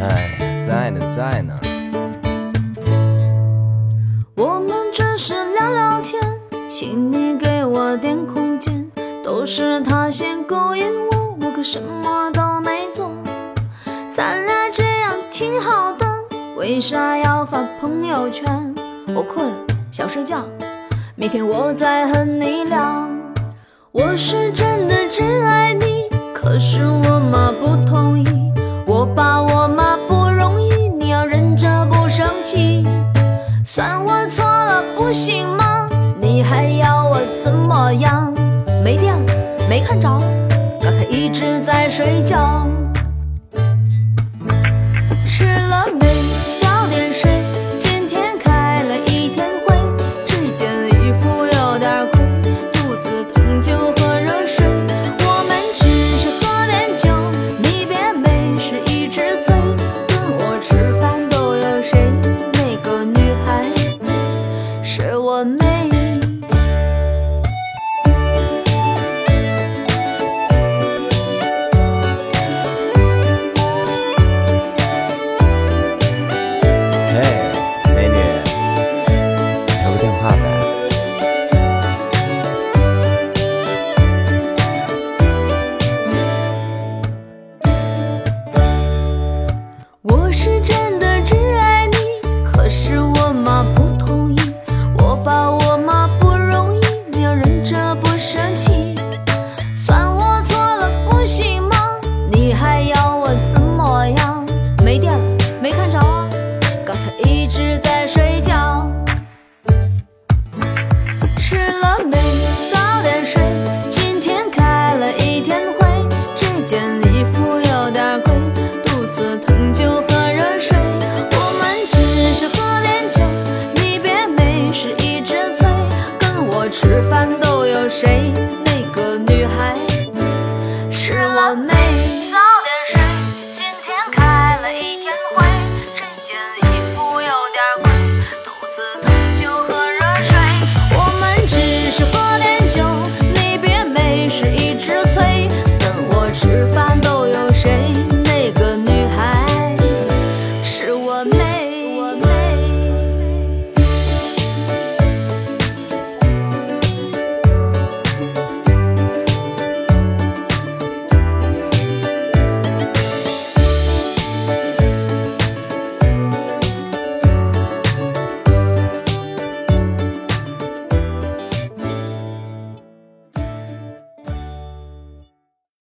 哎，在呢，在呢。我们只是聊聊天，请你给我点空间。都是他先勾引我，我可什么都没做。咱俩这样挺好的，为啥要发朋友圈？我困了，想睡觉，明天我再和你聊。我是真的只爱你，可是算我错了，不行吗？你还要我怎么样？没电了，没看着，刚才一直在睡觉。我是真的只爱你，可是我妈不同意，我爸我妈不容易，你要忍着不生气。算我错了，不行吗？你还要我怎么样？没电了，没看着啊，刚才一直在睡觉。吃了没？早点睡。今天开了一天会，这件衣服有点贵，肚子疼吃饭